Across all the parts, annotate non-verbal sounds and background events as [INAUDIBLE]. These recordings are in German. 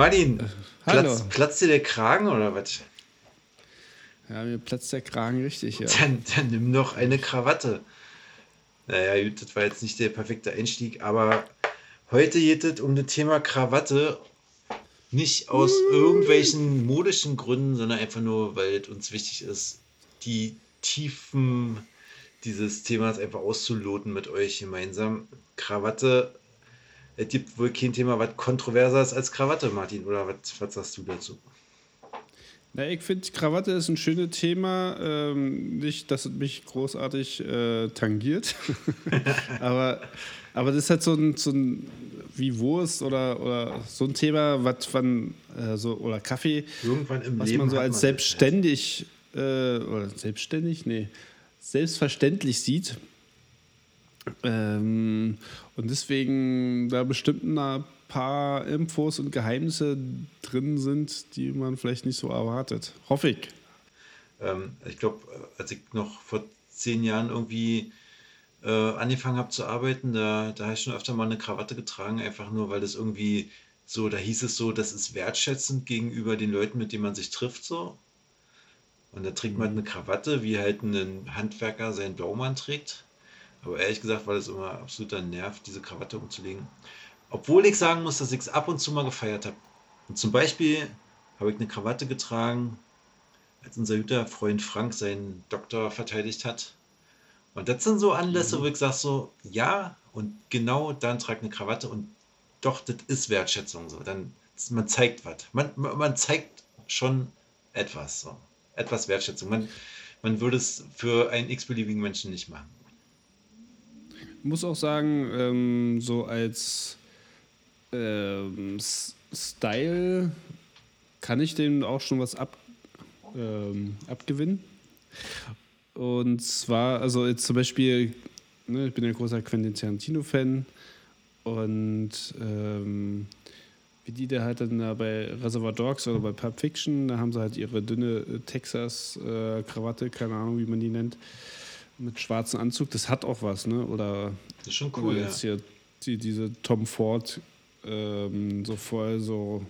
Martin, hallo. platzt, dir der Kragen oder was? Ja, mir platzt der Kragen richtig, ja. Dann, dann nimm doch eine Krawatte. Naja, gut, das war jetzt nicht der perfekte Einstieg, aber heute geht es um das Thema Krawatte. Nicht aus irgendwelchen modischen Gründen, sondern einfach nur, weil es uns wichtig ist, die Tiefen dieses Themas einfach auszuloten mit euch gemeinsam. Krawatte, es gibt wohl kein Thema, was kontroverser ist als Krawatte, Martin, oder was, was sagst du dazu? Na, ich finde, Krawatte ist ein schönes Thema. Ähm, nicht, dass es mich großartig äh, tangiert. [LAUGHS] aber, aber das ist halt so ein, so ein wie Wurst oder, oder so ein Thema, was von äh, so, oder Kaffee, was Leben man so als das selbstständig äh, oder selbstständig, nee, selbstverständlich sieht. Ähm, und deswegen da bestimmt ein paar Infos und Geheimnisse drin sind, die man vielleicht nicht so erwartet. Hoffe ich. Ähm, ich glaube, als ich noch vor zehn Jahren irgendwie äh, angefangen habe zu arbeiten, da, da habe ich schon öfter mal eine Krawatte getragen, einfach nur, weil das irgendwie so, da hieß es so, das ist wertschätzend gegenüber den Leuten, mit denen man sich trifft, so. Und da trägt man halt eine Krawatte, wie halt ein Handwerker seinen Blaumann trägt. Aber ehrlich gesagt war das immer absoluter Nerv, diese Krawatte umzulegen. Obwohl ich sagen muss, dass ich es ab und zu mal gefeiert habe. Und zum Beispiel habe ich eine Krawatte getragen, als unser guter Freund Frank seinen Doktor verteidigt hat. Und das sind so Anlässe, wo ich sage so, ja, und genau dann trage eine Krawatte und doch, das ist Wertschätzung so. Dann, man zeigt was. Man, man man zeigt schon etwas so. Etwas Wertschätzung. Man, man würde es für einen x-beliebigen Menschen nicht machen. Muss auch sagen, ähm, so als ähm, Style kann ich dem auch schon was ab, ähm, abgewinnen. Und zwar, also jetzt zum Beispiel, ne, ich bin ein großer Quentin Tarantino-Fan und ähm, wie die da halt dann da bei Reservoir Dogs oder bei Pulp Fiction, da haben sie halt ihre dünne äh, Texas-Krawatte, keine Ahnung, wie man die nennt, mit schwarzem Anzug. Das hat auch was, ne? Oder Das ist schon Cool, cool. Ja. jetzt hier die, diese Tom Ford ähm, so voll so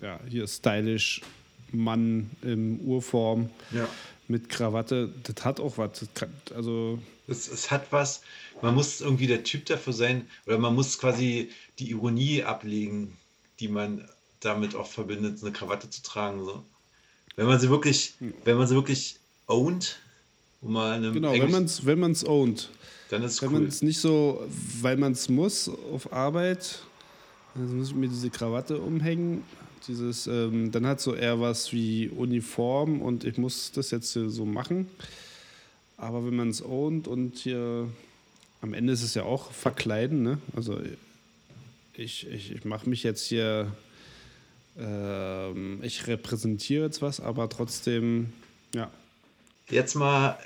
ja hier stylisch Mann im Urform ja. mit Krawatte das hat auch was kann, also Es, es hat was, man muss irgendwie der Typ dafür sein, oder man muss quasi die Ironie ablegen, die man damit auch verbindet, eine Krawatte zu tragen. So. Wenn man sie wirklich, wenn man sie wirklich ownt, um mal in einem genau wenn Englisch- man es wenn man es ownt dann ist es wenn man es nicht so weil man es muss auf Arbeit also muss ich mir diese Krawatte umhängen dieses ähm, dann hat so eher was wie Uniform und ich muss das jetzt hier so machen Aber wenn man es ownt und hier am Ende ist es ja auch verkleiden, ne? Also ich, ich, ich mache mich jetzt hier, ähm, ich repräsentiere jetzt was, aber trotzdem, ja. Jetzt mal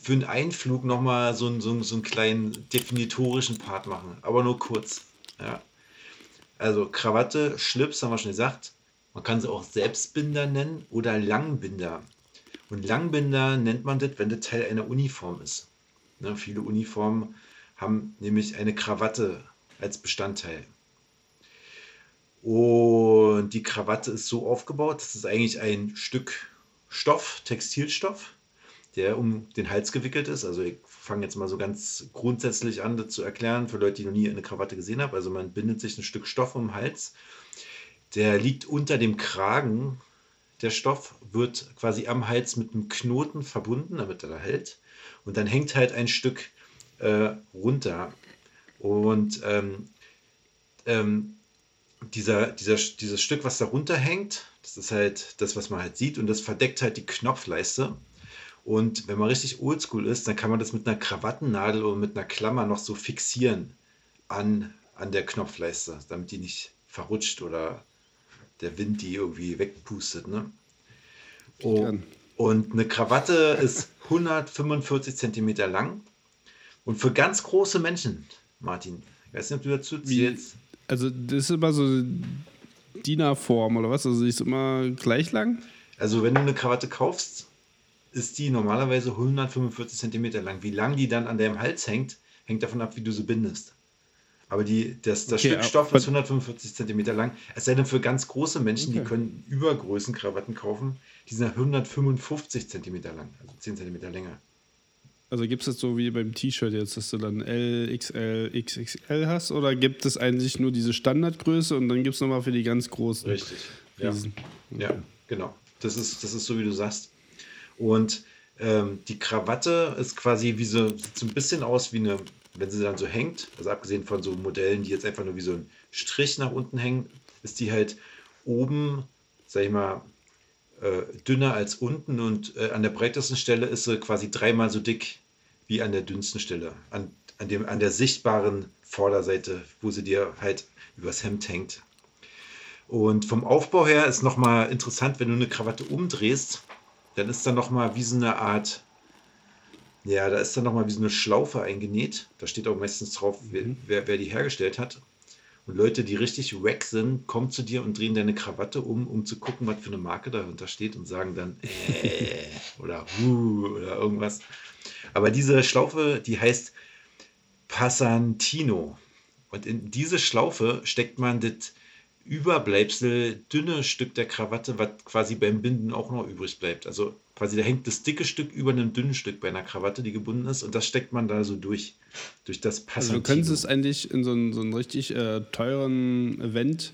für einen Einflug nochmal so, einen- so, so einen kleinen definitorischen Part machen, aber nur kurz. Ja. Also Krawatte, Schlips, haben wir schon gesagt. Man kann sie auch Selbstbinder nennen oder Langbinder. Und Langbinder nennt man das, wenn das Teil einer Uniform ist. Ne, viele Uniformen haben nämlich eine Krawatte als Bestandteil. Und die Krawatte ist so aufgebaut, das ist eigentlich ein Stück Stoff, Textilstoff, der um den Hals gewickelt ist. Also ich fange jetzt mal so ganz grundsätzlich an, das zu erklären für Leute, die noch nie eine Krawatte gesehen haben. Also man bindet sich ein Stück Stoff um den Hals. Der liegt unter dem Kragen. Der Stoff wird quasi am Hals mit einem Knoten verbunden, damit er da hält. Und dann hängt halt ein Stück äh, runter. Und ähm, ähm, dieser, dieser, dieses Stück, was da runterhängt, das ist halt das, was man halt sieht und das verdeckt halt die Knopfleiste. Und wenn man richtig oldschool ist, dann kann man das mit einer Krawattennadel oder mit einer Klammer noch so fixieren an, an der Knopfleiste, damit die nicht verrutscht oder der Wind die irgendwie wegpustet. Ne? Oh, und eine Krawatte [LAUGHS] ist 145 Zentimeter lang. Und für ganz große Menschen, Martin, ich weiß nicht, ob du dazu zählst. Also das ist immer so DIN-A-Form oder was? Also die ist immer gleich lang? Also wenn du eine Krawatte kaufst, ist die normalerweise 145 Zentimeter lang. Wie lang die dann an deinem Hals hängt, hängt davon ab, wie du sie bindest. Aber die, das, das Okay, Stück Stoff ist 145 Zentimeter lang. Es sei denn für ganz große Menschen, die Okay. können Übergrößenkrawatten kaufen. Die sind 155 Zentimeter lang, also 10 Zentimeter länger. Also gibt es das so wie beim T-Shirt jetzt, dass du dann L, XL, XXL hast? Oder gibt es eigentlich nur diese Standardgröße und dann gibt es nochmal für die ganz großen Richtig. Ja. Ja, genau. Das ist, das ist so, wie du sagst. Und ähm, die Krawatte ist quasi wie so, sieht so ein bisschen aus wie eine, wenn sie dann so hängt, also abgesehen von so Modellen, die jetzt einfach nur wie so ein Strich nach unten hängen, ist die halt oben, sag ich mal, äh, dünner als unten und äh, an der breitesten Stelle ist sie quasi dreimal so dick wie an der dünnsten Stelle. An, an, dem, an der sichtbaren Vorderseite, wo sie dir halt übers Hemd hängt. Und vom Aufbau her ist nochmal interessant, wenn du eine Krawatte umdrehst, dann ist da nochmal wie so eine Art, ja, da ist dann nochmal wie so eine Schlaufe eingenäht. Da steht auch meistens drauf, wer, wer, wer die hergestellt hat. Und Leute, die richtig wack sind, kommen zu dir und drehen deine Krawatte um, um zu gucken, was für eine Marke dahinter steht und sagen dann [LAUGHS] äh, oder hu oder irgendwas. Aber diese Schlaufe, die heißt Passantino. Und in diese Schlaufe steckt man das Überbleibsel, dünne Stück der Krawatte, was quasi beim Binden auch noch übrig bleibt. Also quasi da hängt das dicke Stück über einem dünnen Stück bei einer Krawatte, die gebunden ist, und das steckt man da so durch. Durch das Also Passantino. du könntest es eigentlich in so einen, so einen richtig äh, teuren Event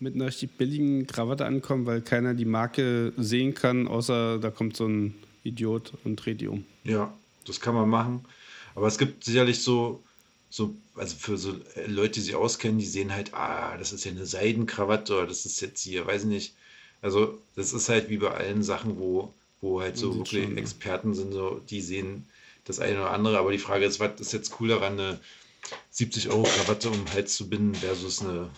mit einer richtig billigen Krawatte ankommen, weil keiner die Marke sehen kann, außer da kommt so ein Idiot und dreht die um. Ja, das kann man machen. Aber es gibt sicherlich so, so, also für so Leute, die sich auskennen, die sehen halt, ah, das ist ja eine Seidenkrawatte oder das ist jetzt hier, weiß ich nicht. Also, das ist halt wie bei allen Sachen, wo, wo halt so wirklich schon. Experten sind, so, die sehen das eine oder andere. Aber die Frage ist, was ist jetzt cool daran, eine 70 Euro Krawatte um den Hals zu binden versus eine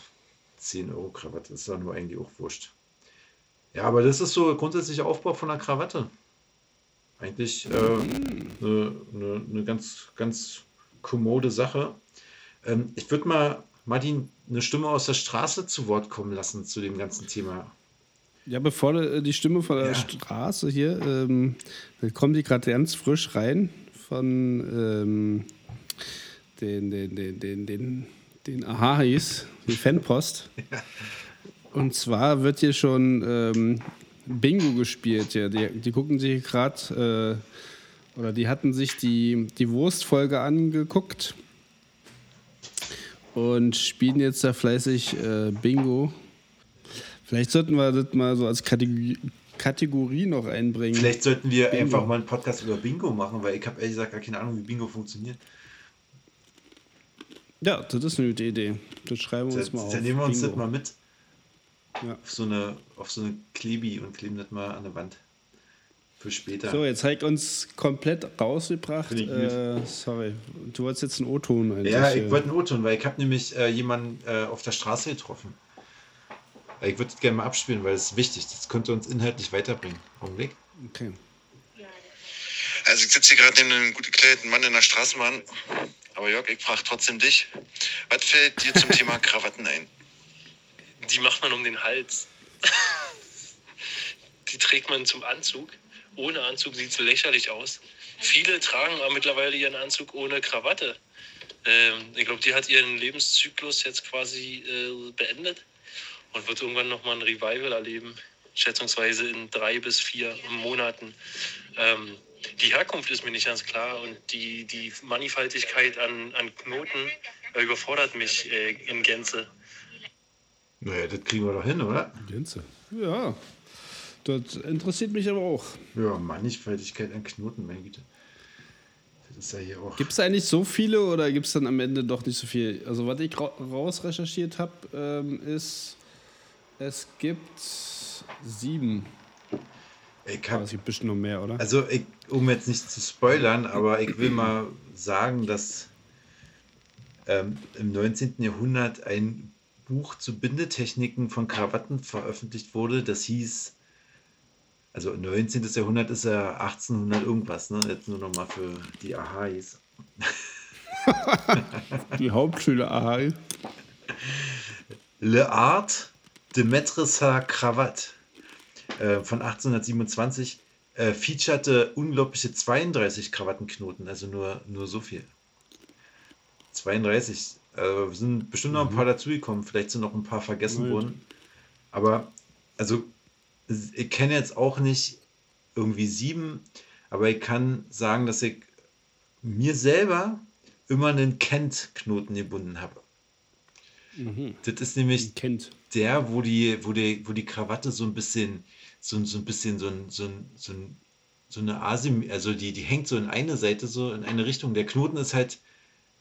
10 Euro Krawatte? Das ist dann nur eigentlich auch wurscht. Ja, aber das ist so der grundsätzliche Aufbau von einer Krawatte. Eigentlich äh, eine, eine, eine ganz, ganz kommode Sache. Ähm, ich würde mal Martin eine Stimme aus der Straße zu Wort kommen lassen zu dem ganzen Thema. Ja, bevor äh, die Stimme von der Ja. Straße hier, ähm, da kommen die gerade ganz frisch rein von ähm, den, den, den, den, den, den Ahahis, die Fanpost. [LAUGHS] Und zwar wird hier schon ähm, Bingo gespielt. Ja. Die, die gucken sich gerade, äh, oder die hatten sich die, die Wurstfolge angeguckt und spielen jetzt da fleißig äh, Bingo. Vielleicht sollten wir das mal so als Kategorie, Kategorie noch einbringen. Vielleicht sollten wir Bingo. einfach mal einen Podcast über Bingo machen, weil ich habe ehrlich gesagt gar keine Ahnung, wie Bingo funktioniert. Ja, das ist eine gute Idee. Das schreiben wir uns mal auf. dann nehmen wir uns Bingo. das mal mit Ja. auf so eine, auf so eine Klebi und kleben das mal an der Wand. Für später. So, jetzt ich uns komplett rausgebracht. Äh, sorry, du wolltest jetzt einen O-Ton eigentlich. Ja, äh, ich wollte einen O-Ton, weil ich habe nämlich äh, jemanden äh, auf der Straße getroffen. Äh, Ich würde das gerne mal abspielen, weil es ist wichtig. Das könnte uns inhaltlich weiterbringen. Augenblick. Okay. Also ich sitze hier gerade neben einem gut gekleideten Mann in der Straßenbahn. Aber Jörg, ich frage trotzdem dich. Was fällt dir zum Thema Krawatten ein? Die macht man um den Hals. [LAUGHS] Die trägt man zum Anzug. Ohne Anzug sieht es lächerlich aus. Viele tragen aber mittlerweile ihren Anzug ohne Krawatte. Ähm, ich glaube, die hat ihren Lebenszyklus jetzt quasi äh, beendet und wird irgendwann nochmal ein Revival erleben. Schätzungsweise in drei bis vier Monaten. Ähm, die Herkunft ist mir nicht ganz klar und die, die Mannigfaltigkeit an, an Knoten äh, überfordert mich äh, in Gänze. Naja, das kriegen wir doch hin, oder? Gänse. Ja. Das interessiert mich aber auch. Ja, Mannigfaltigkeit an Knoten, meine Güte. Das ist ja hier auch. Gibt es eigentlich so viele oder gibt es dann am Ende doch nicht so viel? Also, was ich ra raus recherchiert habe, ähm, ist, es gibt sieben. Ich Aber hab, es gibt bestimmt noch mehr, oder? also, ich, um jetzt nicht zu spoilern, aber ich will mal sagen, dass ähm, im 19. Jahrhundert ein Buch zu Bindetechniken von Krawatten veröffentlicht wurde. Das hieß, also 19. Jahrhundert ist ja 1800 irgendwas, ne? Jetzt nur noch mal für die Ahais. [LAUGHS] Die Hauptschüler, aha. Le Art de Mettre sa Cravate äh, von 1827 äh, featurete unglaubliche 32 Krawattenknoten, also nur, nur so viel. 32. Also sind bestimmt noch ein paar dazugekommen. Vielleicht sind noch ein paar vergessen worden. Aber, also, ich kenne jetzt auch nicht irgendwie sieben, aber ich kann sagen, dass ich mir selber immer einen Kent-Knoten gebunden habe. Das ist nämlich Kennt. der, wo die, wo die, wo die Krawatte so ein bisschen, so, so ein bisschen so ein, so ein, so ein, so eine Asym, also die, die hängt so in eine Seite, so in eine Richtung. Der Knoten ist halt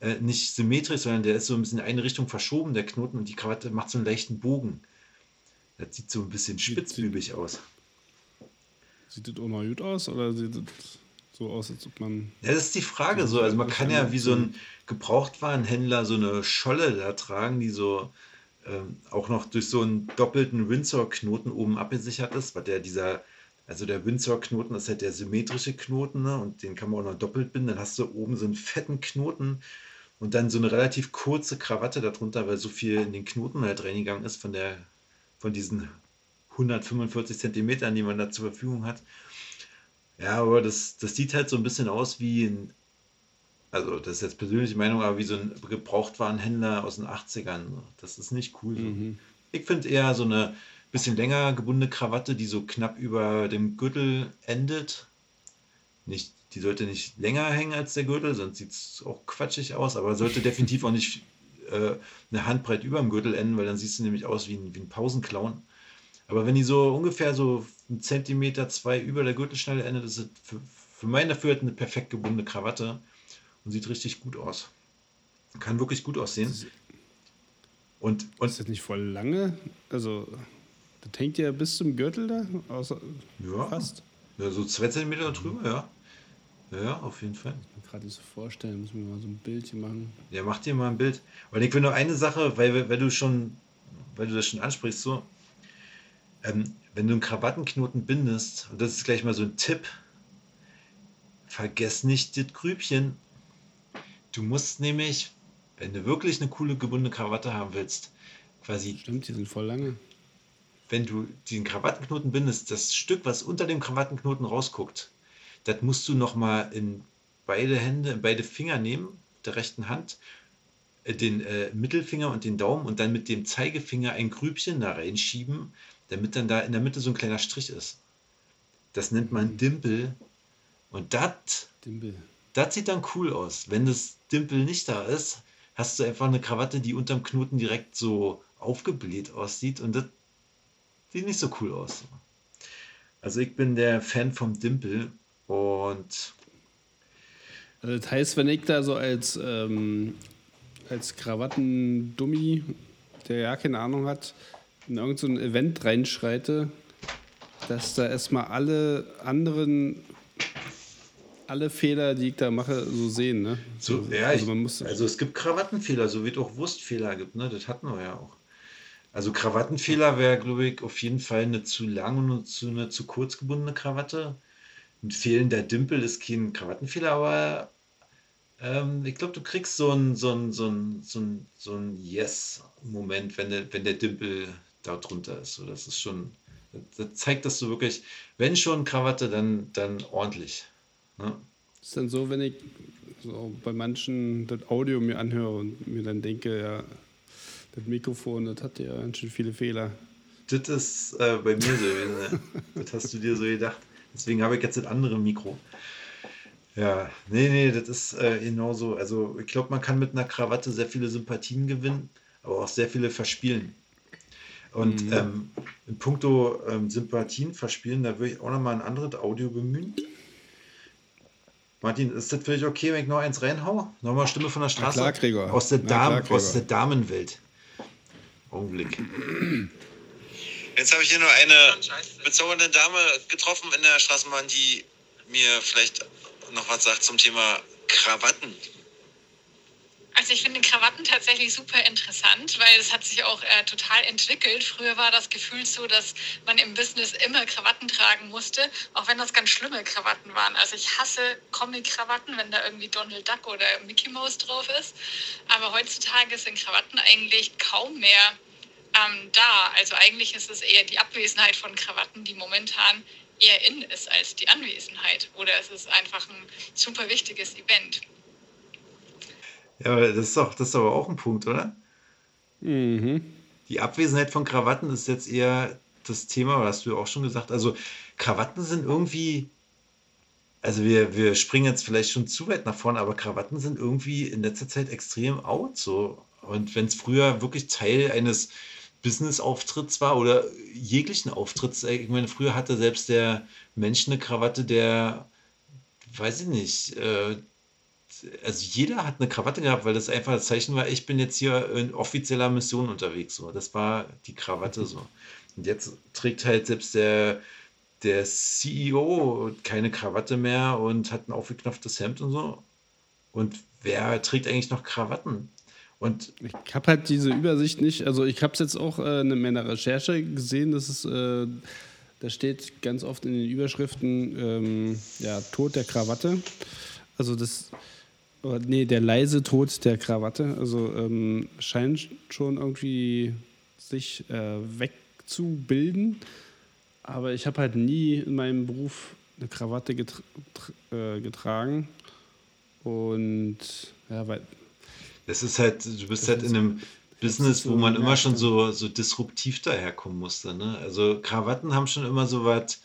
äh, nicht symmetrisch, sondern der ist so ein bisschen in eine Richtung verschoben, der Knoten, und die Krawatte macht so einen leichten Bogen. Das sieht so ein bisschen spitzbübig aus. Sieht das auch noch gut aus oder sieht das so aus, als ob man. Ja, das ist die Frage so. Also man kann ja wie so ein Gebrauchtwarenhändler so eine Scholle da tragen, die so ähm, auch noch durch so einen doppelten Windsor-Knoten oben abgesichert ist, weil der dieser, also der Windsor-Knoten ist halt der symmetrische Knoten, ne? Und den kann man auch noch doppelt binden. Dann hast du oben so einen fetten Knoten und dann so eine relativ kurze Krawatte darunter, weil so viel in den Knoten halt reingegangen ist von der, von diesen 145 Zentimetern, die man da zur Verfügung hat. Ja, aber das, das sieht halt so ein bisschen aus wie ein, also das ist jetzt persönliche Meinung, aber wie so ein Gebrauchtwarenhändler aus den 80ern. Das ist nicht cool. So. Ich finde eher so eine bisschen länger gebundene Krawatte, die so knapp über dem Gürtel endet. Nicht, die sollte nicht länger hängen als der Gürtel, sonst sieht es auch quatschig aus, aber sollte [LAUGHS] definitiv auch nicht äh, eine Handbreit über dem Gürtel enden, weil dann siehst du nämlich aus wie ein, wie ein Pausenclown. Aber wenn die so ungefähr so einen Zentimeter, zwei über der Gürtelschnalle endet, ist es für, für mein Dafürhalten eine perfekt gebundene Krawatte und sieht richtig gut aus. Kann wirklich gut aussehen. Und, und Ist das nicht voll lange? Also, das hängt ja bis zum Gürtel da? Außer, Ja. Fast. ja, so zwei Zentimeter drüber, ja. Ja, auf jeden Fall. Ich kann mir gerade so vorstellen, müssen wir mal so ein Bildchen machen. Ja, mach dir mal ein Bild. Und ich will nur eine Sache, weil, weil du schon, weil du das schon ansprichst, so, ähm, wenn du einen Krawattenknoten bindest, und das ist gleich mal so ein Tipp, vergess nicht das Grübchen. Du musst nämlich, wenn du wirklich eine coole gebundene Krawatte haben willst, quasi Stimmt, die sind voll lange. wenn du den Krawattenknoten bindest, das Stück, was unter dem Krawattenknoten rausguckt, das musst du nochmal in beide Hände, in beide Finger nehmen, der rechten Hand, äh, den äh, Mittelfinger und den Daumen und dann mit dem Zeigefinger ein Grübchen da reinschieben, damit dann da in der Mitte so ein kleiner Strich ist. Das nennt man Dimpel. Und das sieht dann cool aus. Wenn das Dimpel nicht da ist, hast du einfach eine Krawatte, die unterm Knoten direkt so aufgebläht aussieht und das sieht nicht so cool aus. Also ich bin der Fan vom Dimpel und Also das heißt, wenn ich da so als, ähm, als Krawattendummi, der ja keine Ahnung hat, in irgendein so ein Event reinschreite, dass da erstmal alle anderen, alle Fehler, die ich da mache, so sehen. Ne? so, ja, also man muss, also es gibt Krawattenfehler, so wie es auch Wurstfehler gibt, ne? Das hatten wir ja auch. Also Krawattenfehler wäre, glaube ich, auf jeden Fall eine zu lang und zu, eine zu kurz gebundene Krawatte. Ein fehlender Dimpel ist kein Krawattenfehler, aber ähm, ich glaube, du kriegst so ein, so ein, so ein, so ein, so ein Yes-Moment, wenn der, wenn der Dimpel da drunter ist. So, das ist schon, das zeigt, dass du wirklich, wenn schon Krawatte, dann, dann ordentlich. Ne? ist dann so, wenn ich so bei manchen das Audio mir anhöre und mir dann denke, ja, das Mikrofon, das hat ja ganz schön viele Fehler. Das ist äh, bei mir so. Das hast du dir so gedacht. Deswegen habe ich jetzt das andere Mikro. Ja, nee, nee, das ist äh, genauso. Also ich glaube, man kann mit einer Krawatte sehr viele Sympathien gewinnen, aber auch sehr viele verspielen. Und ähm, in puncto ähm, Sympathien verspielen, da würde ich auch nochmal ein anderes Audio bemühen. Martin, ist das für dich okay, wenn ich noch eins reinhau? Nochmal Stimme von der Straße? klar, Gregor. Aus der, Na Dam klar, Gregor. aus der Damenwelt. Augenblick. Jetzt habe ich hier nur eine bezaubernde Dame getroffen in der Straßenbahn, die mir vielleicht noch was sagt zum Thema Krawatten. Also ich finde Krawatten tatsächlich super interessant, weil es hat sich auch äh, total entwickelt. Früher war das Gefühl so, dass man im Business immer Krawatten tragen musste, auch wenn das ganz schlimme Krawatten waren. Also ich hasse Comic-Krawatten, wenn da irgendwie Donald Duck oder Mickey Mouse drauf ist. Aber heutzutage sind Krawatten eigentlich kaum mehr ähm, da. Also eigentlich ist es eher die Abwesenheit von Krawatten, die momentan eher in ist als die Anwesenheit. Oder es ist einfach ein super wichtiges Event. Ja, aber das ist doch, das ist aber auch ein Punkt, oder? Mhm. Die Abwesenheit von Krawatten ist jetzt eher das Thema, hast du ja auch schon gesagt. Also Krawatten sind irgendwie, also wir, wir springen jetzt vielleicht schon zu weit nach vorne, aber Krawatten sind irgendwie in letzter Zeit extrem out so. Und wenn es früher wirklich Teil eines Business-Auftritts war oder jeglichen Auftritts, ich meine, früher hatte selbst der Mensch eine Krawatte, der, weiß ich nicht, äh, also jeder hat eine Krawatte gehabt, weil das einfach das Zeichen war, ich bin jetzt hier in offizieller Mission unterwegs. So. Das war die Krawatte so. Und jetzt trägt halt selbst der, der CEO keine Krawatte mehr und hat ein aufgeknopftes Hemd und so. Und wer trägt eigentlich noch Krawatten? Und ich habe halt diese Übersicht nicht. Also ich habe es jetzt auch äh, in meiner Recherche gesehen, dass es, äh, da steht ganz oft in den Überschriften, ähm, ja, Tod der Krawatte. Also das, oh, nee, der leise Tod der Krawatte. Also ähm, scheint schon irgendwie sich äh, wegzubilden. Aber ich habe halt nie in meinem Beruf eine Krawatte getra äh, getragen. Und ja, weil. Das ist halt, du bist halt in einem Business, wo man immer schon so, so disruptiv daherkommen musste. Ne? Also Krawatten haben schon immer so was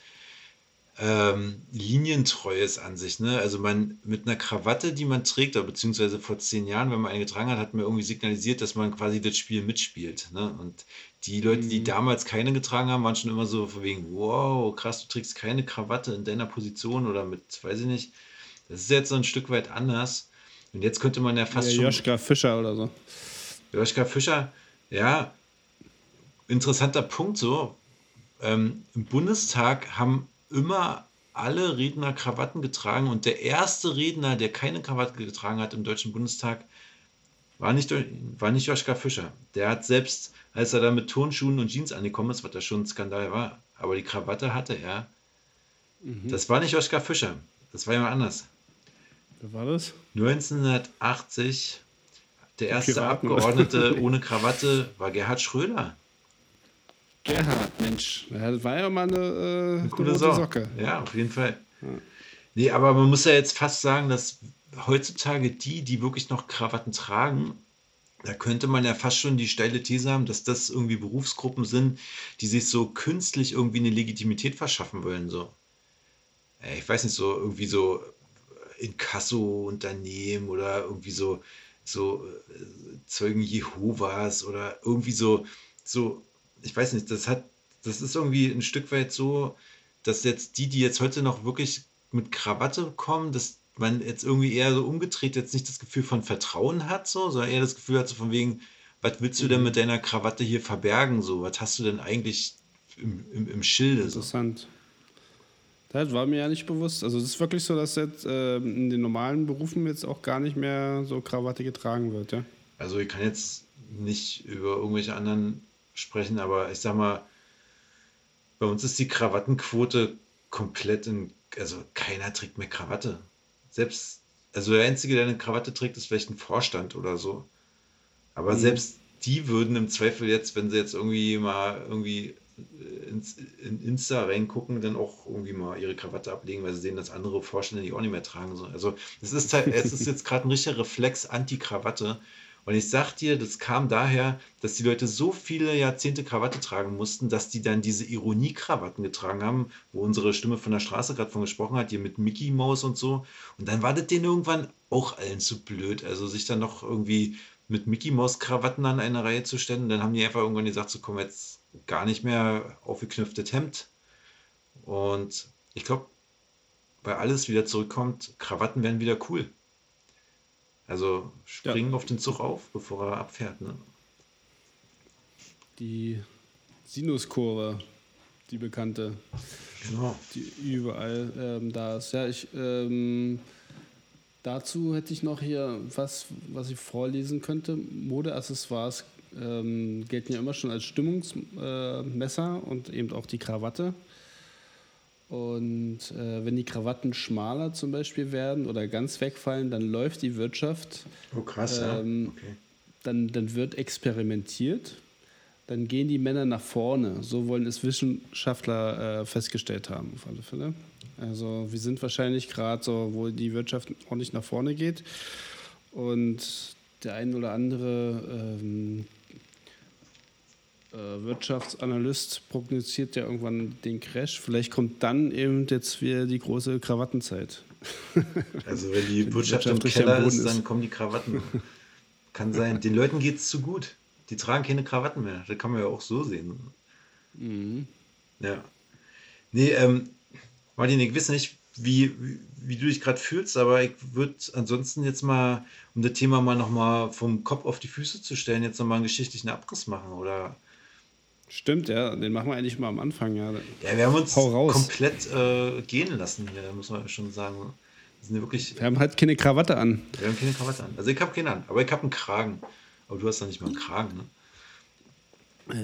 ähm, Linientreues an sich. Ne? Also man mit einer Krawatte, die man trägt, oder beziehungsweise vor zehn Jahren, wenn man eine getragen hat, hat man irgendwie signalisiert, dass man quasi das Spiel mitspielt. Ne? Und die Leute, die damals keine getragen haben, waren schon immer so von wegen, wow, krass, du trägst keine Krawatte in deiner Position oder mit, weiß ich nicht. Das ist jetzt so ein Stück weit anders. Und jetzt könnte man ja fast ja, schon. Joschka Fischer oder so. Joschka Fischer, ja, interessanter Punkt so. Ähm, Im Bundestag haben immer alle Redner Krawatten getragen und der erste Redner, der keine Krawatte getragen hat im Deutschen Bundestag, war nicht, war nicht Joschka Fischer. Der hat selbst, als er da mit Turnschuhen und Jeans angekommen ist, was da schon ein Skandal war, aber die Krawatte hatte er. Mhm. Das war nicht Joschka Fischer. Das war jemand anders. Wer war das? 1980, der erste Piraten, Abgeordnete [LAUGHS] ohne Krawatte war Gerhard Schröder. Gerhard, Mensch, das war ja mal eine, äh, eine coole so. Socke. Ja, auf jeden Fall. Ja. Nee, aber man muss ja jetzt fast sagen, dass heutzutage die, die wirklich noch Krawatten tragen, da könnte man ja fast schon die steile These haben, dass das irgendwie Berufsgruppen sind, die sich so künstlich irgendwie eine Legitimität verschaffen wollen. So. Ich weiß nicht, so irgendwie so Inkasso-Unternehmen oder irgendwie so, so äh, Zeugen Jehovas oder irgendwie so, so ich weiß nicht, das hat, das ist irgendwie ein Stück weit so, dass jetzt die, die jetzt heute noch wirklich mit Krawatte kommen, dass man jetzt irgendwie eher so umgedreht jetzt nicht das Gefühl von Vertrauen hat, so, sondern eher das Gefühl hat, so von wegen, was willst du denn mhm. mit deiner Krawatte hier verbergen? So, was hast du denn eigentlich im, im, im Schilde? Interessant. So? Das war mir ja nicht bewusst. Also es ist wirklich so, dass jetzt äh, in den normalen Berufen jetzt auch gar nicht mehr so Krawatte getragen wird, ja? Also ich kann jetzt nicht über irgendwelche anderen sprechen, aber ich sag mal, bei uns ist die Krawattenquote komplett in, also keiner trägt mehr Krawatte. Selbst, also der Einzige, der eine Krawatte trägt, ist vielleicht ein Vorstand oder so. Aber mhm. selbst die würden im Zweifel jetzt, wenn sie jetzt irgendwie mal irgendwie ins, in Insta reingucken, dann auch irgendwie mal ihre Krawatte ablegen, weil sie sehen, dass andere Vorstände die auch nicht mehr tragen. Also es ist, halt, es ist jetzt gerade ein richtiger Reflex anti-Krawatte. Und ich sag dir, das kam daher, dass die Leute so viele Jahrzehnte Krawatte tragen mussten, dass die dann diese Ironie-Krawatten getragen haben, wo unsere Stimme von der Straße gerade von gesprochen hat, hier mit Mickey Mouse und so. Und dann war das denen irgendwann auch allen zu blöd. Also sich dann noch irgendwie mit Mickey Mouse Krawatten an eine Reihe zu stellen. Und dann haben die einfach irgendwann gesagt, so komm jetzt gar nicht mehr aufgeknüpftes Hemd. Und ich glaube, weil alles wieder zurückkommt, Krawatten werden wieder cool. Also springen ja. auf den Zug auf, bevor er abfährt. Ne? Die Sinuskurve, die bekannte, genau. die überall ähm, da ist. Ja, ich, ähm, dazu hätte ich noch hier was, was ich vorlesen könnte. Modeaccessoires ähm, gelten ja immer schon als Stimmungsmesser äh, und eben auch die Krawatte. Und äh, wenn die Krawatten schmaler zum Beispiel werden oder ganz wegfallen, dann läuft die Wirtschaft. Oh krass, ähm, ja. Okay. Dann, dann wird experimentiert. Dann gehen die Männer nach vorne. So wollen es Wissenschaftler äh, festgestellt haben, auf alle Fälle. Also wir sind wahrscheinlich gerade so, wo die Wirtschaft ordentlich nach vorne geht. Und der ein oder andere ähm, äh, Wirtschaftsanalyst prognostiziert ja irgendwann den Crash. Vielleicht kommt dann eben jetzt wieder die große Krawattenzeit. [LAUGHS] Also wenn die Wirtschaft im Keller ist, dann kommen die Krawatten. Kann sein. Den Leuten geht es zu gut. Die tragen keine Krawatten mehr. Das kann man ja auch so sehen. Mhm. Ja. Nee, ähm, Martin, ich weiß nicht, wie, wie, wie du dich gerade fühlst, aber ich würde ansonsten jetzt mal, um das Thema mal nochmal vom Kopf auf die Füße zu stellen, jetzt nochmal einen geschichtlichen Abriss machen, oder? Stimmt, ja, den machen wir eigentlich mal am Anfang, ja. Ja, wir haben uns komplett äh, gehen lassen hier, muss man schon sagen. Wir, wir haben halt keine Krawatte an. Wir haben keine Krawatte an. Also ich habe keine an, aber ich habe einen Kragen. Aber du hast doch nicht mal einen Kragen, ne?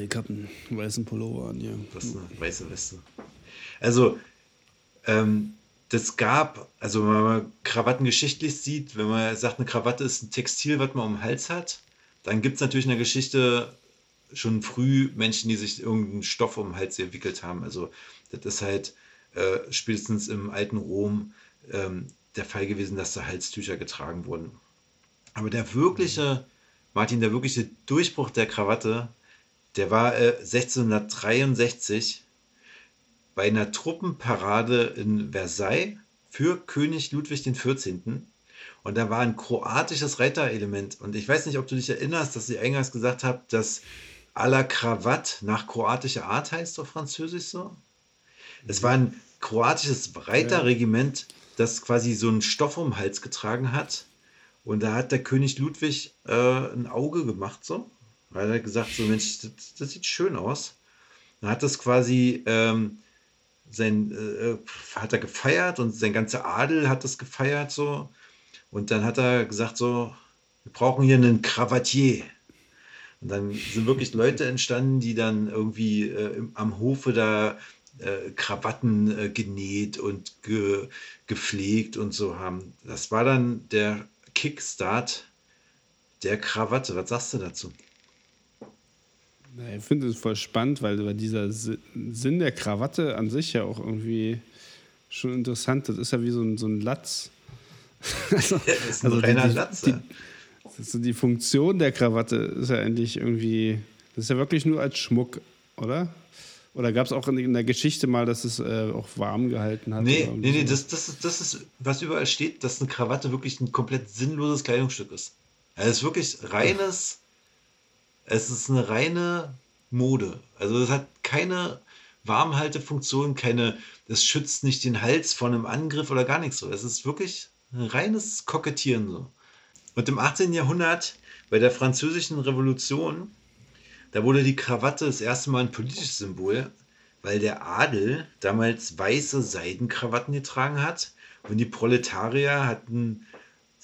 Ich habe einen weißen Pullover an, ja. Das ist eine weiße Weste. Also, ähm, das gab, also wenn man Krawatten geschichtlich sieht, wenn man sagt, eine Krawatte ist ein Textil, was man um den Hals hat, dann gibt es natürlich in der Geschichte schon früh Menschen, die sich irgendeinen Stoff um den Hals entwickelt haben. Also das ist halt äh, spätestens im alten Rom ähm, der Fall gewesen, dass da Halstücher getragen wurden. Aber der wirkliche, Martin, der wirkliche Durchbruch der Krawatte, der war äh, 1663 bei einer Truppenparade in Versailles für König Ludwig XIV. Und da war ein kroatisches Reiterelement. Und ich weiß nicht, ob du dich erinnerst, dass ich eingangs gesagt habe, dass à la Cravate nach kroatischer Art heißt auf Französisch so. Es war ein kroatisches Reiterregiment, das quasi so einen Stoff um den Hals getragen hat. Und da hat der König Ludwig äh, ein Auge gemacht so. Weil er gesagt so, Mensch, das, das sieht schön aus. Dann hat das quasi ähm, sein, äh, hat er gefeiert und sein ganzer Adel hat das gefeiert so. Und dann hat er gesagt so, wir brauchen hier einen Krawattier. Und dann sind wirklich Leute entstanden, die dann irgendwie äh, am Hofe da äh, Krawatten äh, genäht und ge, gepflegt und so haben. Das war dann der Kickstart der Krawatte. Was sagst du dazu? Ich finde es voll spannend, weil dieser Sinn der Krawatte an sich ja auch irgendwie schon interessant ist. Das ist ja wie so ein, so ein Latz. [LAUGHS] also, ja, das ist ein also reiner die, Latz. Die, die, die Funktion der Krawatte ist ja eigentlich irgendwie, das ist ja wirklich nur als Schmuck, oder? Oder gab es auch in, der Geschichte mal, dass es äh, auch warm gehalten hat? Nee, nee, nee, das, das, ist, das ist, was überall steht, dass eine Krawatte wirklich ein komplett sinnloses Kleidungsstück ist. Es ist wirklich reines es ist eine reine Mode. Also es hat keine Warmhaltefunktion, keine, es schützt nicht den Hals vor einem Angriff oder gar nichts so. Es ist wirklich ein reines Kokettieren so. Und im 18. Jahrhundert, bei der Französischen Revolution, da wurde die Krawatte das erste Mal ein politisches Symbol, weil der Adel damals weiße Seidenkrawatten getragen hat und die Proletarier hatten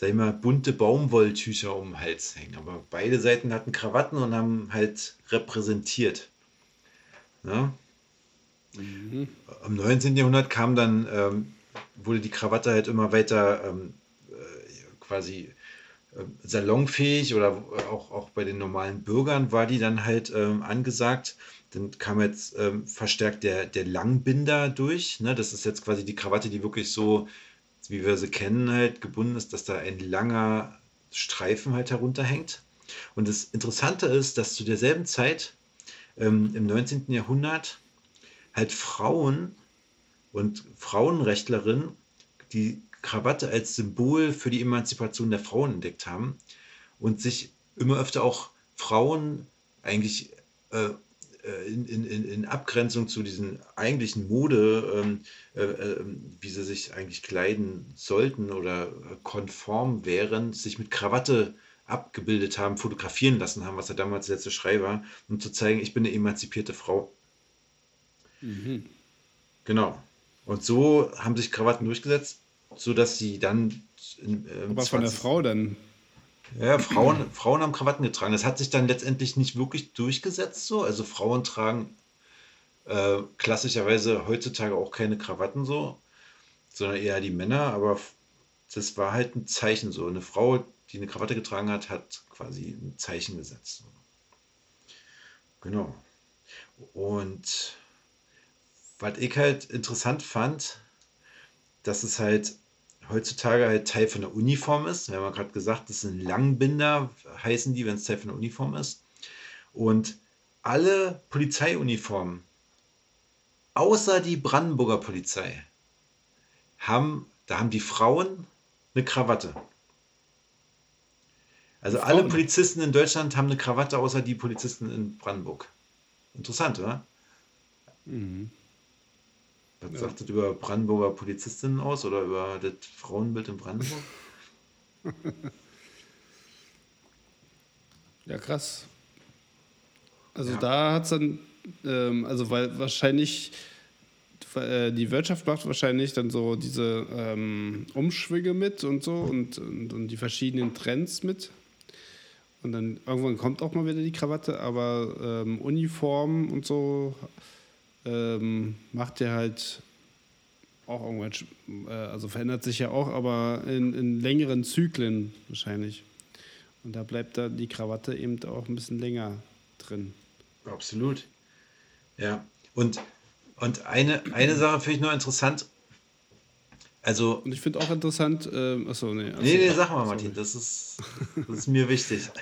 sag ich mal, bunte Baumwolltücher um den Hals hängen. Aber beide Seiten hatten Krawatten und haben halt repräsentiert. Ja? Mhm. Im 19. Jahrhundert kam dann, ähm, wurde die Krawatte halt immer weiter ähm, äh, quasi salonfähig oder auch, auch bei den normalen Bürgern war die dann halt ähm, angesagt. Dann kam jetzt ähm, verstärkt der, der Langbinder durch. Ne? Das ist jetzt quasi die Krawatte, die wirklich so wie wir sie kennen, halt gebunden ist, dass da ein langer Streifen halt herunterhängt. Und das Interessante ist, dass zu derselben Zeit ähm, im 19. Jahrhundert halt Frauen und Frauenrechtlerinnen die Krawatte als Symbol für die Emanzipation der Frauen entdeckt haben und sich immer öfter auch Frauen eigentlich äh, äh, in, in, in Abgrenzung zu diesen eigentlichen Mode, ähm, äh, äh, wie sie sich eigentlich kleiden sollten oder konform wären, sich mit Krawatte abgebildet haben, fotografieren lassen haben, was ja damals der letzte Schrei war, um zu zeigen, ich bin eine emanzipierte Frau. Mhm. Genau. Und so haben sich Krawatten durchgesetzt, sodass sie dann. In, ähm, Aber von der Frau dann ja, Frauen, Frauen haben Krawatten getragen. Das hat sich dann letztendlich nicht wirklich durchgesetzt so. Also Frauen tragen äh, klassischerweise heutzutage auch keine Krawatten so, sondern eher die Männer. Aber das war halt ein Zeichen so. Eine Frau, die eine Krawatte getragen hat, hat quasi ein Zeichen gesetzt. Genau. Und was ich halt interessant fand, dass es halt heutzutage halt Teil von der Uniform ist. Wir haben ja gerade gesagt, das sind Langbinder, heißen die, wenn es Teil von der Uniform ist. Und alle Polizeiuniformen, außer die Brandenburger Polizei, haben, da haben die Frauen eine Krawatte. Also Die alle Frauen? Polizisten in Deutschland haben eine Krawatte, außer die Polizisten in Brandenburg. Interessant, oder? Mhm. Was Ja. sagt das über Brandenburger Polizistinnen aus oder über das Frauenbild in Brandenburg? [LAUGHS] Ja, krass. Also Ja. da hat es dann, ähm, also weil wahrscheinlich äh, die Wirtschaft macht wahrscheinlich dann so diese ähm, Umschwünge mit und so und, und, und die verschiedenen Trends mit. Und dann irgendwann kommt auch mal wieder die Krawatte, aber ähm, Uniform und so ähm, macht ja halt auch irgendwann, äh, also verändert sich ja auch, aber in, in längeren Zyklen wahrscheinlich. Und da bleibt dann die Krawatte eben auch ein bisschen länger drin. Absolut. Ja. Und, und eine, eine Sache finde ich noch interessant. Also, Und ich finde auch interessant, ähm, achso, nee. achso, nee, nee, sag mal, sorry. Martin, das ist, das ist mir wichtig. [LAUGHS]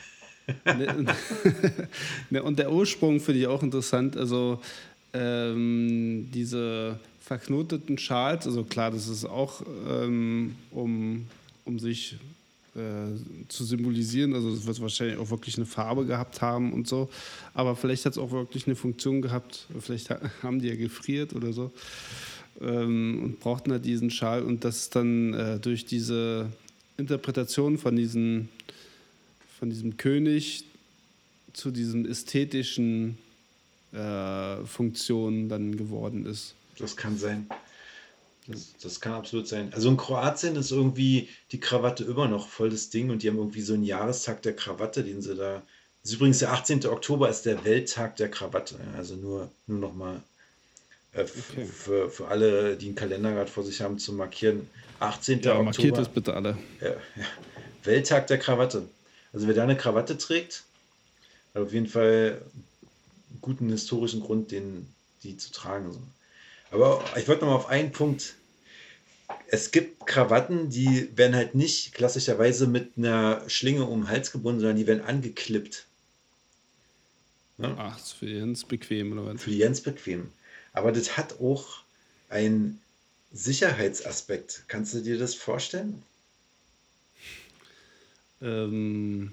Ne, und der Ursprung finde ich auch interessant. Also ähm, diese verknoteten Schals, also klar, das ist auch ähm, um, um sich äh, zu symbolisieren. Also das wird wahrscheinlich auch wirklich eine Farbe gehabt haben und so. Aber vielleicht hat es auch wirklich eine Funktion gehabt. Vielleicht ha- [LAUGHS] haben die ja gefriert oder so. Ähm, und brauchten halt diesen Schal. Und das ist dann äh, durch diese Interpretation von diesen von diesem König zu diesen ästhetischen äh, Funktionen dann geworden ist. Das kann sein. Das, das kann absolut sein. Also in Kroatien ist irgendwie die Krawatte immer noch voll das Ding und die haben irgendwie so einen Jahrestag der Krawatte, den sie da. Das ist übrigens der 18. Oktober ist der Welttag der Krawatte. Also nur, nur nochmal äh, Okay. für, für alle, die einen Kalender gerade vor sich haben, zu markieren. 18. Ja, markiert Oktober. das bitte alle. Ja, ja. Welttag der Krawatte. Also wer da eine Krawatte trägt, auf jeden Fall guten historischen Grund, den, die zu tragen. So. Aber ich wollte noch mal auf einen Punkt. Es gibt Krawatten, die werden halt nicht klassischerweise mit einer Schlinge um den Hals gebunden, sondern die werden angeklippt. Ach, das ist für Jens bequem oder was? Für die ganz bequem. Aber das hat auch einen Sicherheitsaspekt. Kannst du dir das vorstellen? Ähm,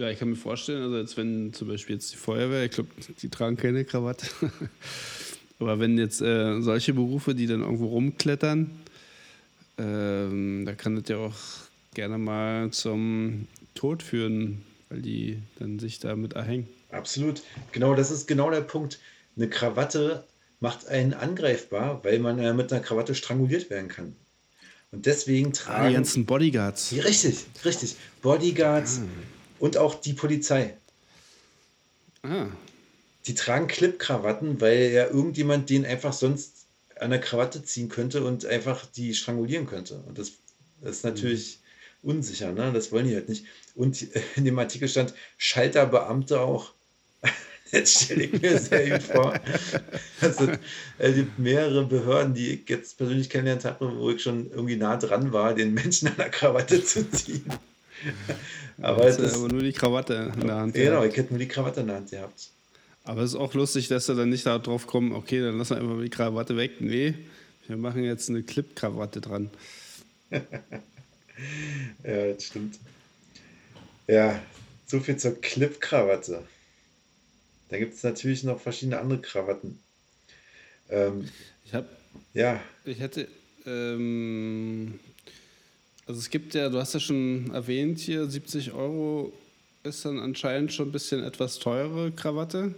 ja, ich kann mir vorstellen, also als wenn zum Beispiel jetzt die Feuerwehr, ich glaube, die tragen keine Krawatte. [LAUGHS] Aber wenn jetzt äh, solche Berufe, die dann irgendwo rumklettern, ähm, da kann das ja auch gerne mal zum Tod führen, weil die dann sich damit erhängen. Absolut. Genau, das ist genau der Punkt. Eine Krawatte macht einen angreifbar, weil man äh, mit einer Krawatte stranguliert werden kann. Und deswegen Ah, die tragen. ganzen Bodyguards. Richtig, richtig. Bodyguards und auch die Polizei. Ah, Die tragen Clip-Krawatten, weil ja irgendjemand den einfach sonst an der Krawatte ziehen könnte und einfach die strangulieren könnte. Und das, das ist natürlich unsicher, ne? Das wollen die halt nicht. Und [LAUGHS] in dem Artikel stand Schalterbeamte auch. [LAUGHS] Jetzt stelle ich mir sehr gut vor. Also, es gibt mehrere Behörden, die ich jetzt persönlich kennengelernt habe, wo ich schon irgendwie nah dran war, den Menschen an der Krawatte zu ziehen. [LAUGHS] Aber es aber, nur die Krawatte in der Hand. genau, gehabt. ich hätte nur die Krawatte in der Hand gehabt. Aber es ist auch lustig, dass sie dann nicht darauf kommen, okay, dann lassen wir einfach die Krawatte weg. Nee, wir machen jetzt eine Clip-Krawatte dran. [LAUGHS] Ja, das stimmt. Ja, so viel zur Clip-Krawatte. Da gibt es natürlich noch verschiedene andere Krawatten. Ähm, Ich habe ja, Ich hätte, ähm, also es gibt ja, du hast ja schon erwähnt hier, 70 Euro ist dann anscheinend schon ein bisschen etwas teure Krawatte.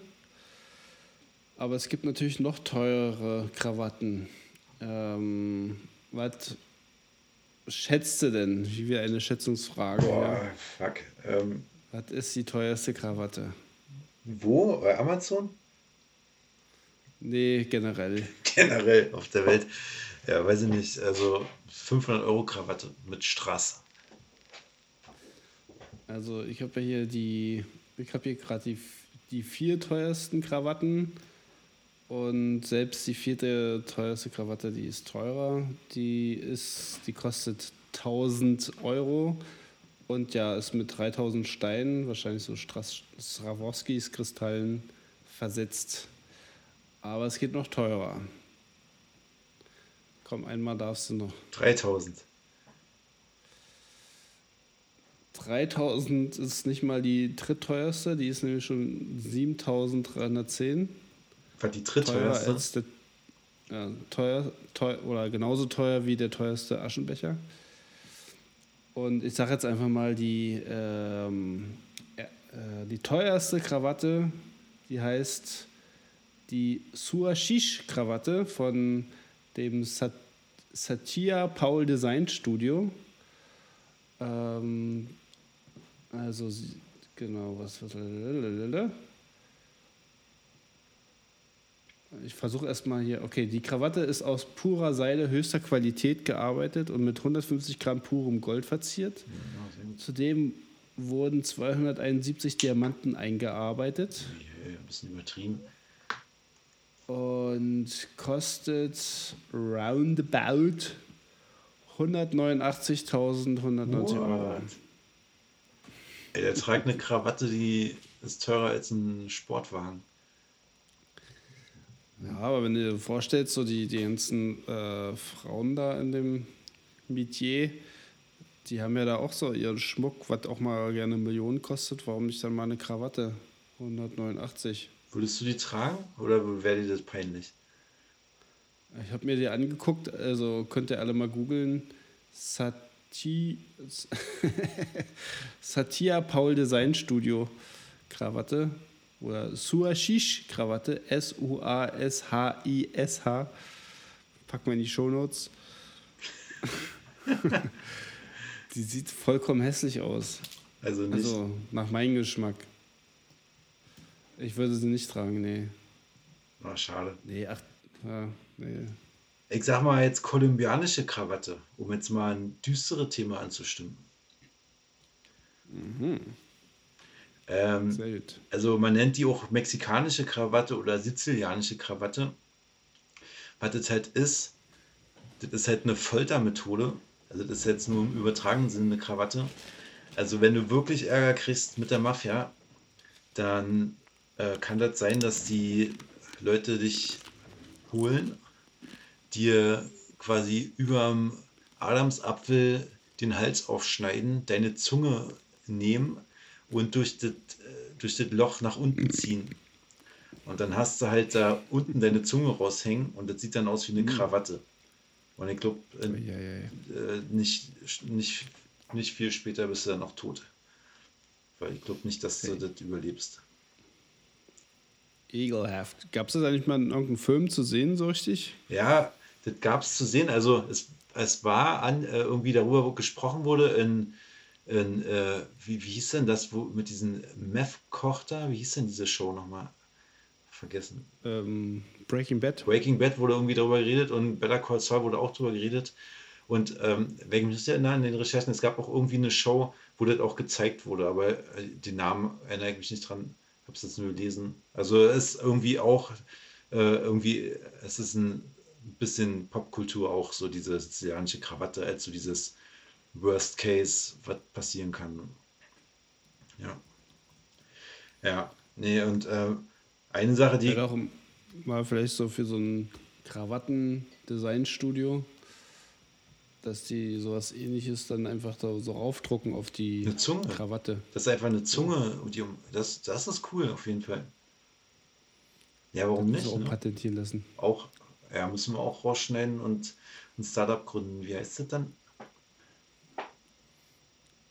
Aber es gibt natürlich noch teurere Krawatten. Ähm, was schätzt du denn? Wie wir eine Schätzungsfrage. boah, Ja. fuck. Ähm, Was ist die teuerste Krawatte? wo? Bei Amazon? Nee, generell. [LAUGHS] Generell auf der Welt. Ja, weiß ich nicht. Also 500 Euro Krawatte mit Strass. Also ich habe ja hier die, ich habe hier gerade die, die vier teuersten Krawatten und selbst die vierte teuerste Krawatte, die ist teurer. Die ist, die kostet 1000 Euro und ja, ist mit 3000 Steinen, wahrscheinlich so Strawowskis Kristallen versetzt. Aber es geht noch teurer. Komm, einmal darfst du noch. 3000. 3000 ist nicht mal die drittteuerste, die ist nämlich schon 7310. Was die drittteuerste? Teuer als der, ja, teuer, teuer oder genauso teuer wie der teuerste Aschenbecher. Und ich sage jetzt einfach mal, die, ähm, äh, die teuerste Krawatte, die heißt die Suashish-Krawatte von dem Sat Satya Paul Design Studio. Ähm, also, genau, was. ich versuche erstmal hier. Okay, die Krawatte ist aus purer Seide höchster Qualität gearbeitet und mit 150 Gramm purem Gold verziert. Ja, Zudem wurden 271 Diamanten eingearbeitet. Ja, ein bisschen übertrieben. Und kostet roundabout 189.190 Euro. Ey, der trägt eine Krawatte, die ist teurer als ein Sportwagen. Ja, aber wenn du dir vorstellst, so die, die ganzen äh, Frauen da in dem Metier, die haben ja da auch so ihren Schmuck, was auch mal gerne Millionen kostet. Warum nicht dann mal eine Krawatte? 189. Würdest du die tragen oder wäre dir das peinlich? Ich habe mir die angeguckt, also könnt ihr alle mal googeln. Sat [LAUGHS] Satya Paul Design Studio Krawatte oder Suashish Krawatte, S-U-A-S-H-I-S-H. Packen wir in die Shownotes. [LAUGHS] die sieht vollkommen hässlich aus. Also nicht. Also nach meinem Geschmack. Ich würde sie nicht tragen, nee. Ach, schade. Nee, ach, ja, nee ich sag mal jetzt kolumbianische Krawatte, um jetzt mal ein düstere Thema anzustimmen. Mhm. Ähm, also man nennt die auch mexikanische Krawatte oder sizilianische Krawatte. Was das halt ist, das ist halt eine Foltermethode. Also das ist jetzt nur im übertragenen Sinne eine Krawatte. Also wenn du wirklich Ärger kriegst mit der Mafia, dann äh, kann das sein, dass die Leute dich holen dir quasi überm Adamsapfel den Hals aufschneiden, deine Zunge nehmen und durch das, äh, durch das Loch nach unten ziehen. Und dann hast du halt da unten deine Zunge raushängen und das sieht dann aus wie eine hm. Krawatte. Und ich glaube, äh, ja, ja, ja. äh, nicht, nicht, nicht viel später bist du dann noch tot. Weil ich glaube nicht, dass okay. du das überlebst. Ekelhaft. Gab es das eigentlich mal in irgendeinem Film zu sehen, so richtig? Ja, das gab es zu sehen. Also es, es war an, äh, irgendwie darüber, gesprochen wurde in, in äh, wie, wie hieß denn das, wo mit diesen Meth-Koch da, wie hieß denn diese Show nochmal? Vergessen. Ähm, Breaking Bad. Breaking Bad wurde irgendwie darüber geredet und Better Call Saul wurde auch darüber geredet. Und ähm, wegen mich erinnern, in den Recherchen, es gab auch irgendwie eine Show, wo das auch gezeigt wurde, aber äh, den Namen erinnere ich mich nicht dran, es jetzt nur gelesen. Also es ist irgendwie auch, äh, irgendwie, es ist ein bisschen Popkultur auch so diese sizilianische Krawatte als so dieses Worst Case, was passieren kann. Ja. Ja, nee, und äh, eine Sache, die. Ja, auch mal vielleicht so für so ein Krawatten-Design-Studio, dass die sowas ähnliches dann einfach da so raufdrucken auf die eine Zunge. Krawatte. Das ist einfach eine Zunge. Die, das, das ist cool auf jeden Fall. Ja, warum nicht? Auch ne? patentieren lassen. Auch, ja, müssen wir auch rausschneiden und ein Startup gründen. Wie heißt das dann?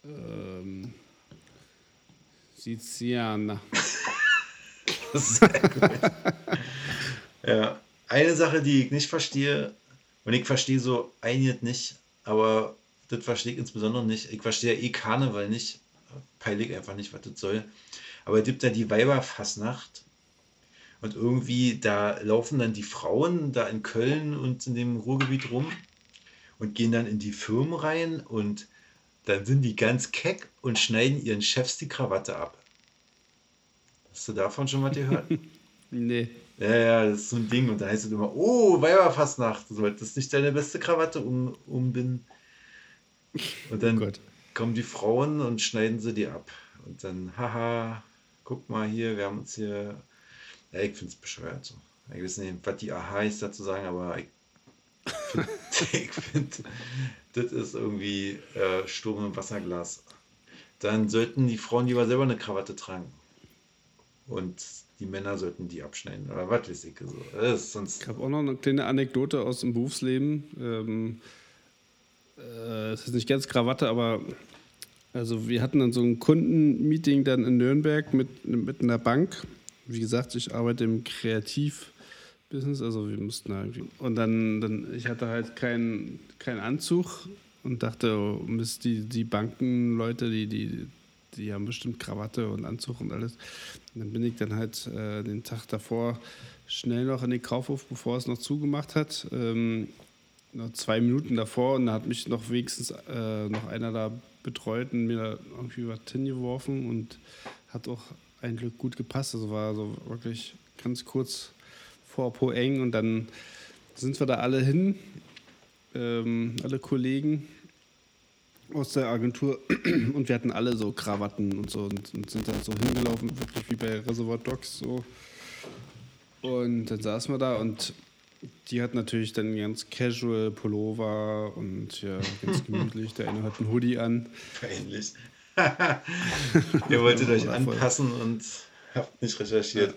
Ähm, Siziana. [LAUGHS] ja, eine Sache, die ich nicht verstehe, und ich verstehe so einiges nicht, aber das verstehe ich insbesondere nicht. Ich verstehe eh Karneval nicht, peile ich einfach nicht, was das soll. Aber es gibt ja die Weiberfassnacht und irgendwie, da laufen dann die Frauen da in Köln und in dem Ruhrgebiet rum und gehen dann in die Firmen rein und dann sind die ganz keck und schneiden ihren Chefs die Krawatte ab. Hast du davon schon mal gehört? [LAUGHS] nee. Ja, ja, das ist so ein Ding. Und da heißt es immer, oh, Weiberfastnacht, du solltest nicht deine beste Krawatte um, umbinden. Und dann Oh kommen die Frauen und schneiden sie die ab. Und dann, haha, guck mal hier, wir haben uns hier. Ja, ich finde es bescheuert so. Ich weiß nicht, was die Aha ist dazu sagen, aber ich finde, [LAUGHS] find, das ist irgendwie äh, Sturm im Wasserglas. Dann sollten die Frauen lieber selber eine Krawatte tragen. Und die Männer sollten die abschneiden. Oder was weiß ich so. Sonst. Ich habe auch noch eine kleine Anekdote aus dem Berufsleben. Ähm, äh, es ist nicht ganz Krawatte, aber also wir hatten dann so ein Kundenmeeting dann in Nürnberg mit, mit einer Bank. Wie gesagt, ich arbeite im Kreativbusiness, also wir mussten da irgendwie. Und dann, dann ich hatte halt keinen keinen Anzug und dachte, oh, Mist, die, die Bankenleute, die, die, die haben bestimmt Krawatte und Anzug und alles. Und dann bin ich dann halt äh, den Tag davor schnell noch in den Kaufhof, bevor es noch zugemacht hat. Ähm, noch zwei Minuten davor und da hat mich noch wenigstens äh, noch einer da betreut und mir da irgendwie was hingeworfen und hat auch ein Glück gut gepasst. Also war so wirklich ganz kurz vor Po eng und dann sind wir da alle hin, ähm, alle Kollegen aus der Agentur [CLEARS THROAT] und wir hatten alle so Krawatten und so und, und sind dann so hingelaufen, wirklich wie bei Reservoir Dogs so. Und dann saßen wir da und die hat natürlich dann ganz casual Pullover und ja, ganz [LAUGHS] gemütlich. Der eine hat einen Hoodie an. Peinlich. [LAUGHS] Ihr wolltet euch anpassen und habt nicht recherchiert.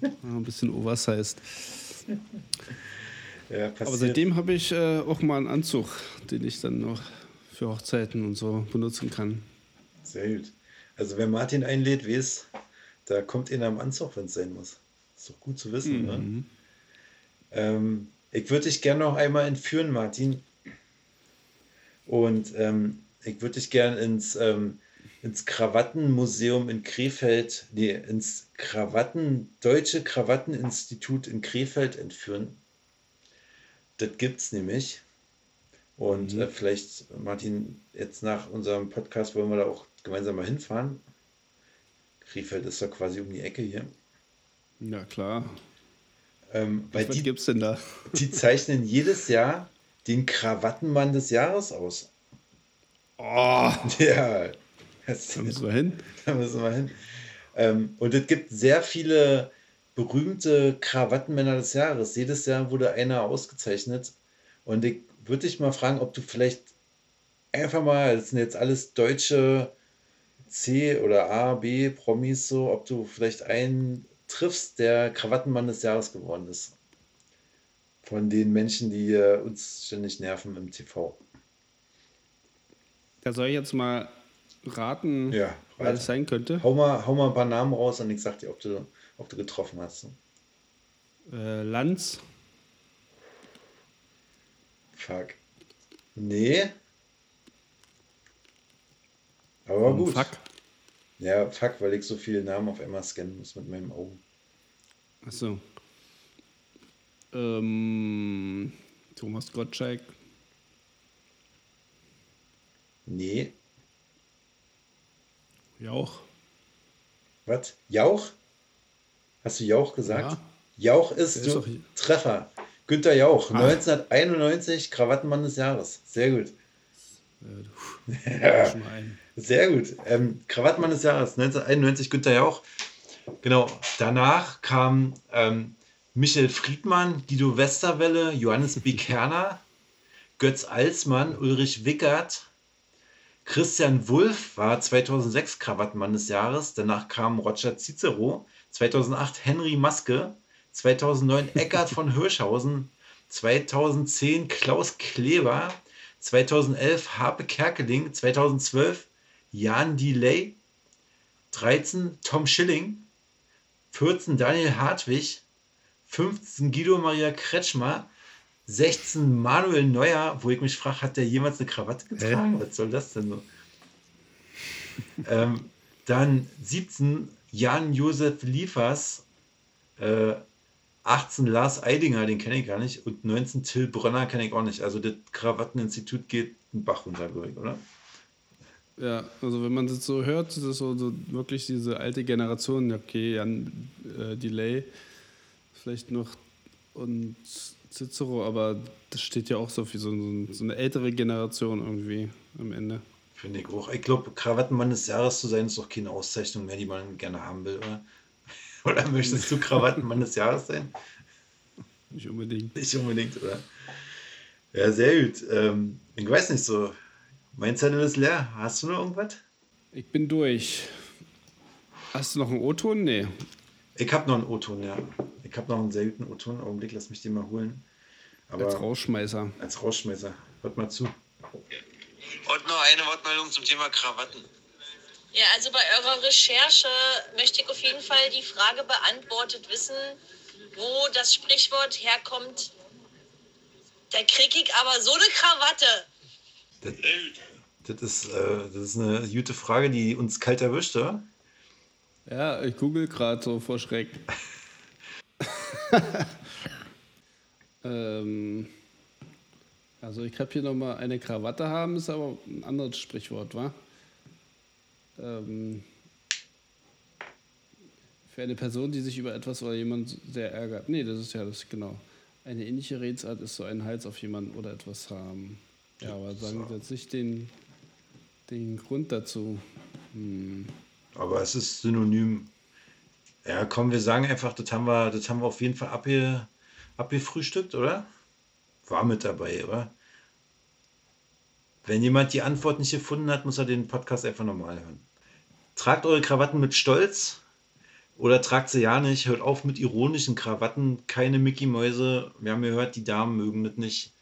Ja, Ein bisschen oversized. Ja. Aber seitdem habe ich äh, auch mal einen Anzug, den ich dann noch für Hochzeiten und so benutzen kann. Sehr gut. Also wer Martin einlädt, weiß, da kommt einer am Anzug, wenn es sein muss. Ist doch gut zu wissen, ne? Mhm. Ähm, ich würde dich gerne noch einmal entführen, Martin. Und ähm, ich würde dich gerne ins, ähm, ins Krawattenmuseum in Krefeld, nee, ins Krawatten, Deutsche Krawatteninstitut in Krefeld entführen. Das gibt es nämlich. Und äh, vielleicht, Martin, jetzt nach unserem Podcast wollen wir da auch gemeinsam mal hinfahren. Krefeld ist ja quasi um die Ecke hier. Ja, klar. Ähm, Was die, gibt's denn da? die zeichnen jedes Jahr den Krawattenmann des Jahres aus. Oh, [LAUGHS] Ja, das, da müssen wir hin. da müssen wir hin. Ähm, und es gibt sehr viele berühmte Krawattenmänner des Jahres. Jedes Jahr wurde einer ausgezeichnet. Und ich würde dich mal fragen, ob du vielleicht einfach mal, das sind jetzt alles deutsche C oder A, B Promis so, ob du vielleicht einen triffst, der Krawattenmann des Jahres geworden ist. Von den Menschen, die uns ständig nerven im TV. Da soll ich jetzt mal raten, Ja, wer das sein könnte. Hau mal, hau mal ein paar Namen raus und ich sag dir, ob du, ob du getroffen hast. Äh, Lanz. Fuck. Nee. Aber Oh, gut. Fuck. Ja, fuck, weil ich so viele Namen auf einmal scannen muss mit meinem Augen. Achso. Ähm, Thomas Gottschalk. Nee. Jauch. Was? Jauch? Hast du Jauch gesagt? Ja. Jauch ist, ist. Treffer. Günter Jauch, Ah. 1991, Krawattenmann des Jahres. Sehr gut. Äh, mal ein. [LAUGHS] Sehr gut. Ähm, Krawattenmann des Jahres, 1991, Günter Jauch. Genau. Danach kam ähm, Michael Friedmann, Guido Westerwelle, Johannes B. [LAUGHS] Kerner, Götz Alsmann, Ulrich Wickert, Christian Wulff war 2006 Krawattenmann des Jahres. Danach kam Roger Cicero, 2008 Henry Maske, 2009 Eckhard von Hirschhausen, 2010 Klaus Kleber, 2011 Harpe Kerkeling, 2012 Jan Delay, 13 Tom Schilling, 14 Daniel Hartwig, 15 Guido Maria Kretschmer, 16 Manuel Neuer, wo ich mich frage, hat der jemals eine Krawatte getragen? Was soll das denn so? ähm, dann 17 Jan-Josef Liefers, äh, 18 Lars Eidinger, den kenne ich gar nicht, und 19 Till Brönner kenne ich auch nicht. Also das Krawatteninstitut geht einen Bach runter, glaube ich, oder? Ja, also wenn man das so hört, das ist so, so wirklich diese alte Generation, okay, Jan äh, Delay, vielleicht noch und Cicero, aber das steht ja auch so für so, so eine ältere Generation irgendwie am Ende. Finde ich auch. Ich glaube, Krawattenmann des Jahres zu sein, ist doch keine Auszeichnung mehr, die man gerne haben will, oder? Oder möchtest du Krawattenmann des Jahres sein? Nicht unbedingt. Nicht unbedingt, oder? Ja, sehr gut. Ähm, ich weiß nicht so. Mein Zettel ist leer. Hast du noch irgendwas? Ich bin durch. Hast du noch einen O-Ton? Nee. Ich habe noch einen O-Ton, ja. Ich habe noch einen sehr guten O-Ton. Augenblick, lass mich den mal holen. Aber als Rausschmeißer. Als Rausschmeißer. Hört mal zu. Und noch eine Wortmeldung zum Thema Krawatten. Ja, also bei eurer Recherche möchte ich auf jeden Fall die Frage beantwortet wissen, wo das Sprichwort herkommt. Da krieg ich aber so eine Krawatte. Das, das, ist, äh, das ist eine gute Frage, die uns kalt erwischt, oder? Ja, ich google gerade so vor Schreck. [LAUGHS] ähm, also ich habe hier nochmal eine Krawatte haben, ist aber ein anderes Sprichwort, wa? Ähm, für eine Person, die sich über etwas oder jemand sehr ärgert. Nee, das ist ja das, genau. Eine ähnliche Redensart ist so einen Hals auf jemanden oder etwas haben. Ja, aber sagen wir jetzt nicht den, den Grund dazu. Hm. Aber es ist synonym. Ja, komm, wir sagen einfach, das haben wir, das haben wir auf jeden Fall abge, abgefrühstückt, oder? War mit dabei, oder? Wenn jemand die Antwort nicht gefunden hat, muss er den Podcast einfach nochmal hören. Tragt eure Krawatten mit Stolz oder tragt sie ja nicht. Hört auf mit ironischen Krawatten. Keine Mickey-Mäuse. Wir haben gehört, die Damen mögen das nicht.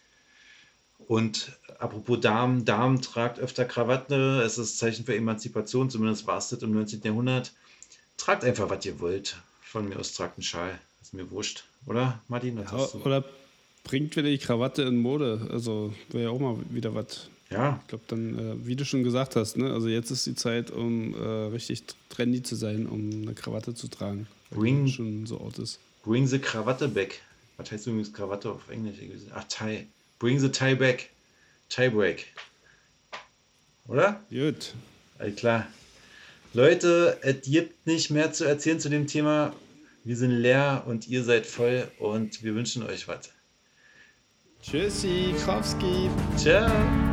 Und apropos Damen, Damen tragt öfter Krawatte. Es ist Zeichen für Emanzipation, zumindest war es das im 19. Jahrhundert. Tragt einfach, was ihr wollt. Von mir aus tragt einen Schal. Ist mir wurscht. Oder, Martin? Ja, oder bringt wieder die Krawatte in Mode. Also wäre ja auch mal wieder was ja. Ich glaube dann, äh, wie du schon gesagt hast, ne? also jetzt ist die Zeit, um äh, richtig trendy zu sein, um eine Krawatte zu tragen. Bring, schon so out ist. Bring the Krawatte back. Was heißt übrigens Krawatte auf Englisch? Ach, Tie. Bring the tie back. Tie break. Oder? Gut. Alles klar. Leute, es gibt nicht mehr zu erzählen zu dem Thema. Wir sind leer und ihr seid voll und wir wünschen euch was. Tschüssi, Krawski. Ciao.